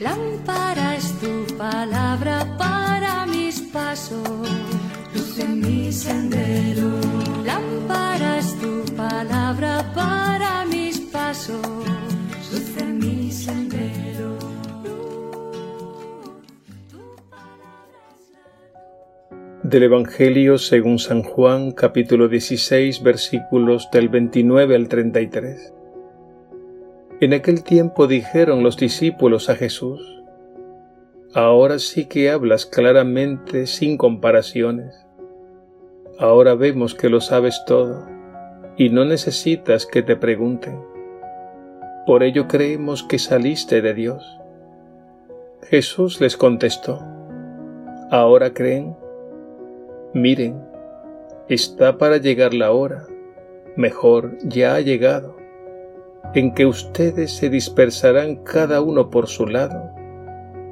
Lámpara es tu palabra para mis pasos, luz en mi sendero. Lámpara es tu palabra para mis pasos, luz en mi sendero. Del Evangelio según San Juan, capítulo 16, versículos del 29 al 33. En aquel tiempo dijeron los discípulos a Jesús, Ahora sí que hablas claramente sin comparaciones. Ahora vemos que lo sabes todo y no necesitas que te pregunten. Por ello creemos que saliste de Dios. Jesús les contestó, ¿ahora creen? Miren, está para llegar la hora, mejor ya ha llegado en que ustedes se dispersarán cada uno por su lado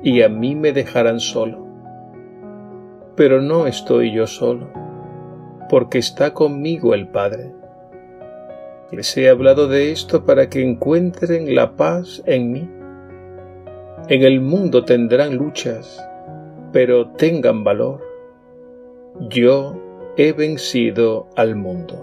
y a mí me dejarán solo. Pero no estoy yo solo, porque está conmigo el Padre. Les he hablado de esto para que encuentren la paz en mí. En el mundo tendrán luchas, pero tengan valor. Yo he vencido al mundo.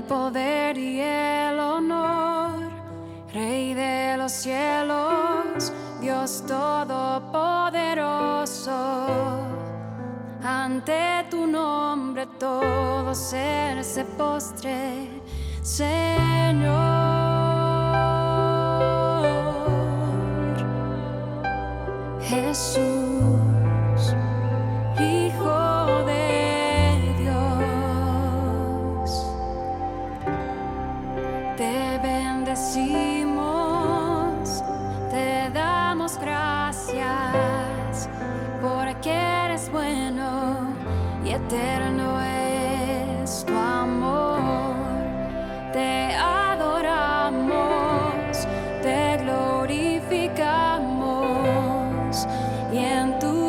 El poder y el honor, Rey de los cielos, Dios todopoderoso. Ante tu nombre todo ser se postre, Señor. Jesús. Y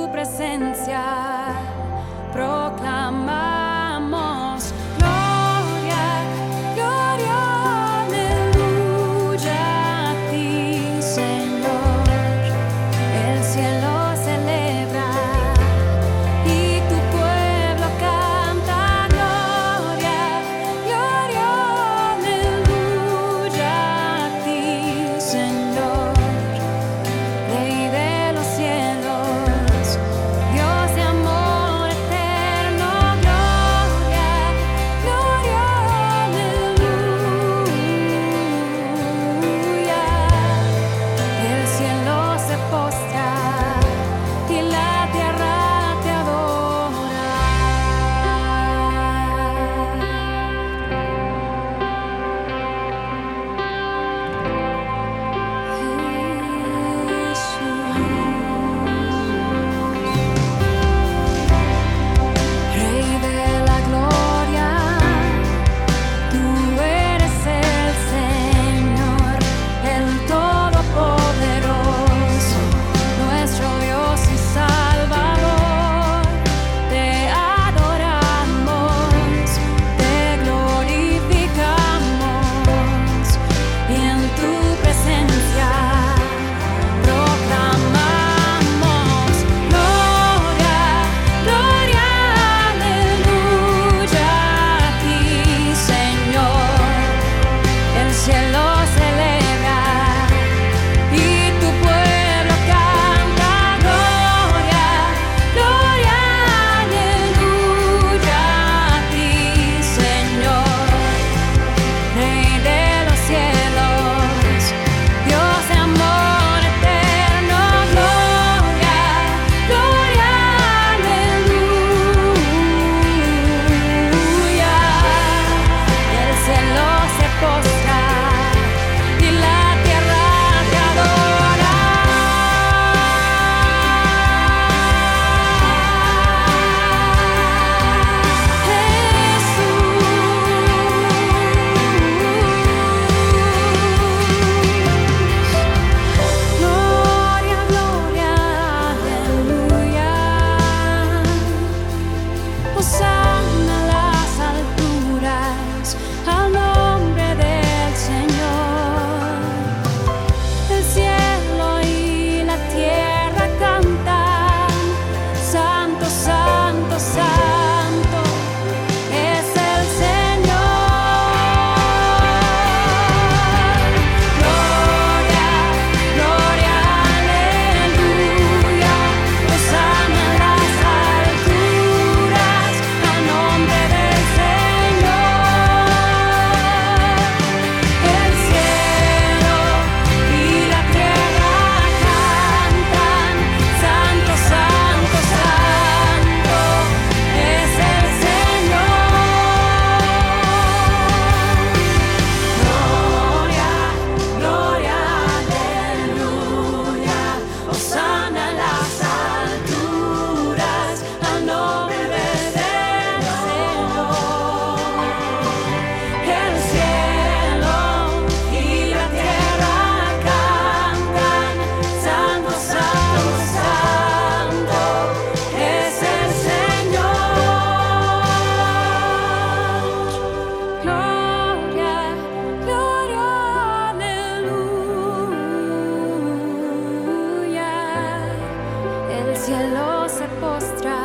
cielo se postra.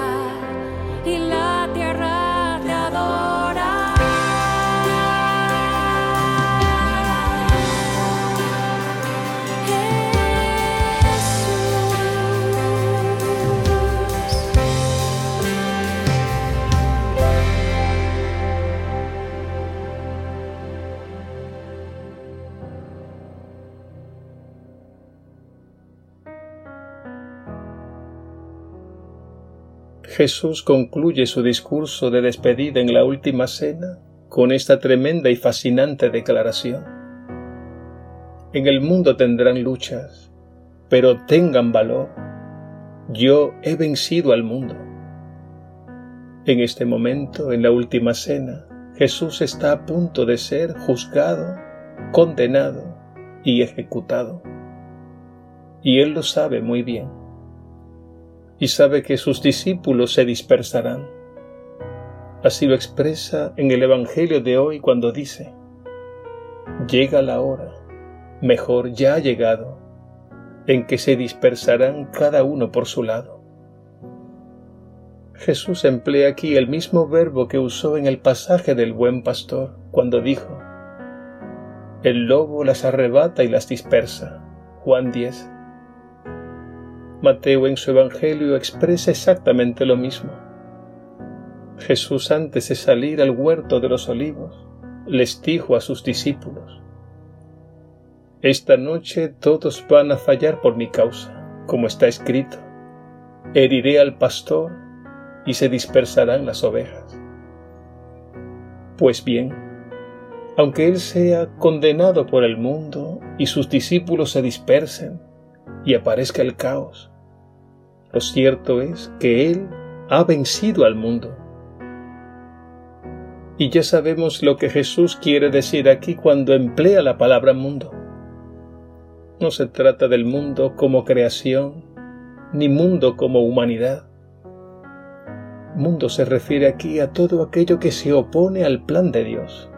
Jesús concluye su discurso de despedida en la última cena con esta tremenda y fascinante declaración. En el mundo tendrán luchas, pero tengan valor. Yo he vencido al mundo. En este momento, en la última cena, Jesús está a punto de ser juzgado, condenado y ejecutado. Y Él lo sabe muy bien. Y sabe que sus discípulos se dispersarán Así lo expresa en el Evangelio de hoy cuando dice, llega la hora, mejor ya ha llegado, en que se dispersarán cada uno por su lado. Jesús emplea aquí el mismo verbo que usó en el pasaje del buen pastor cuando dijo, el lobo las arrebata y las dispersa. Juan 10. Mateo en su Evangelio expresa exactamente lo mismo Jesús antes de salir al huerto de los olivos les dijo a sus discípulos, Esta noche todos van a fallar por mi causa, como está escrito, heriré al pastor y se dispersarán las ovejas. Pues bien, aunque Él sea condenado por el mundo y sus discípulos se dispersen y aparezca el caos, lo cierto es que Él ha vencido al mundo y ya sabemos lo que Jesús quiere decir aquí cuando emplea la palabra mundo. No se trata del mundo como creación, ni mundo como humanidad. Mundo se refiere aquí a todo aquello que se opone al plan de Dios.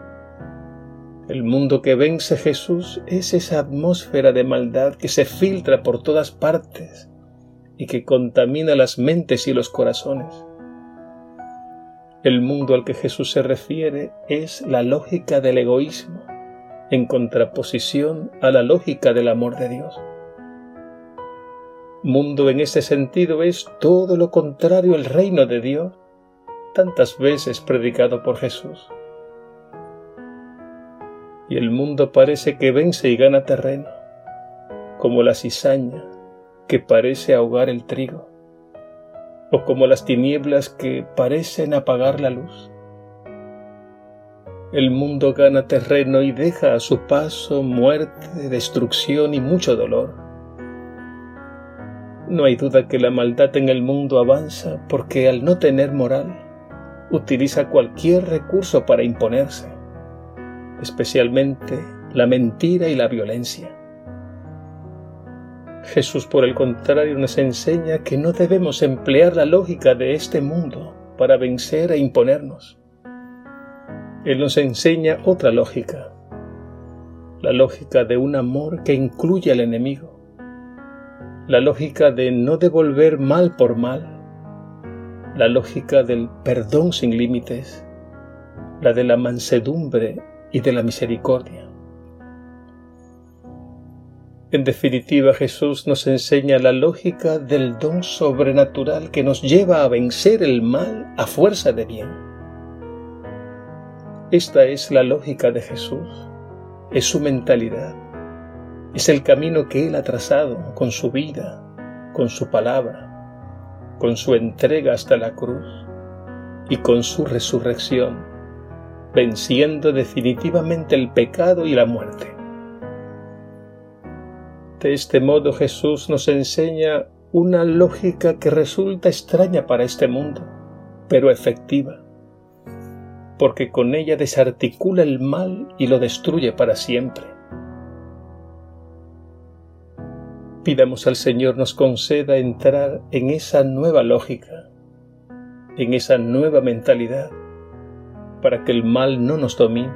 El mundo que vence Jesús es esa atmósfera de maldad que se filtra por todas partes y que contamina las mentes y los corazones. El mundo al que Jesús se refiere es la lógica del egoísmo, en contraposición a la lógica del amor de Dios. Mundo en ese sentido es todo lo contrario al reino de Dios, tantas veces predicado por Jesús. Y el mundo parece que vence y gana terreno, como la cizaña que parece ahogar el trigo o como las tinieblas que parecen apagar la luz. El mundo gana terreno y deja a su paso muerte, destrucción y mucho dolor. No hay duda que la maldad en el mundo avanza porque al no tener moral, utiliza cualquier recurso para imponerse, especialmente la mentira y la violencia. Jesús, por el contrario, nos enseña que no debemos emplear la lógica de este mundo para vencer e imponernos. Él nos enseña otra lógica, la lógica de un amor que incluye al enemigo, la lógica de no devolver mal por mal, la lógica del perdón sin límites, la de la mansedumbre y de la misericordia. En definitiva, Jesús nos enseña la lógica del don sobrenatural que nos lleva a vencer el mal a fuerza de bien. Esta es la lógica de Jesús, es su mentalidad, es el camino que Él ha trazado con su vida, con su palabra, con su entrega hasta la cruz y con su resurrección, venciendo definitivamente el pecado y la muerte. De este modo Jesús nos enseña una lógica que resulta extraña para este mundo, pero efectiva, porque con ella desarticula el mal y lo destruye para siempre. Pidamos al Señor nos conceda entrar en esa nueva lógica, en esa nueva mentalidad, para que el mal no nos domine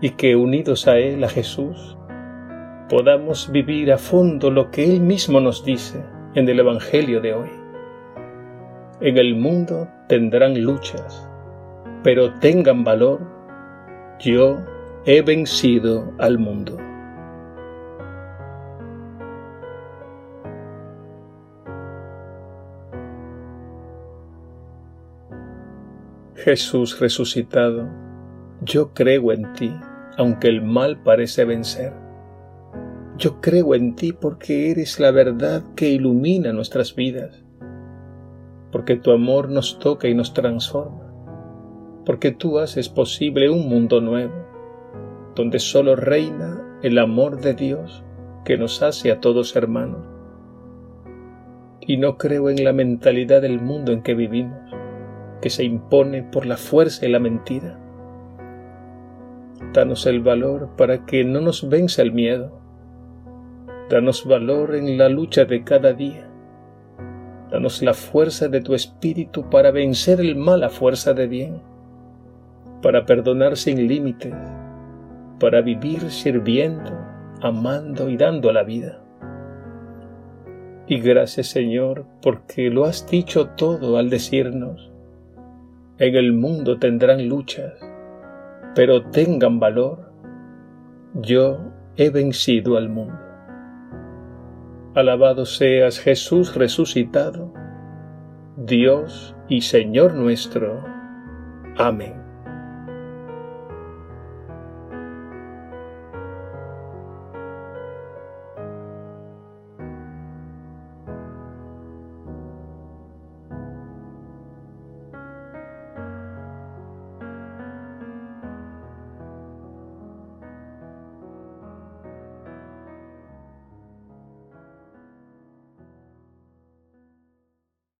y que unidos a Él, a Jesús, podamos vivir a fondo lo que Él mismo nos dice en el Evangelio de hoy. En el mundo tendrán luchas, pero tengan valor, yo he vencido al mundo. Jesús resucitado, yo creo en ti, aunque el mal parece vencer. Yo creo en ti porque eres la verdad que ilumina nuestras vidas. porque tu amor nos toca y nos transforma, porque tú haces posible un mundo nuevo, donde solo reina el amor de Dios que nos hace a todos hermanos. Y no creo en la mentalidad del mundo en que vivimos, que se impone por la fuerza y la mentira. Danos el valor para que no nos vence el miedo. Danos valor en la lucha de cada día. Danos la fuerza de tu espíritu para vencer el mal a fuerza de bien, para perdonar sin límites, para vivir sirviendo, amando y dando la vida. Y gracias Señor, porque lo has dicho todo al decirnos, en el mundo tendrán luchas, pero tengan valor, yo he vencido al mundo. Alabado seas Jesús resucitado, Dios y Señor nuestro. Amén.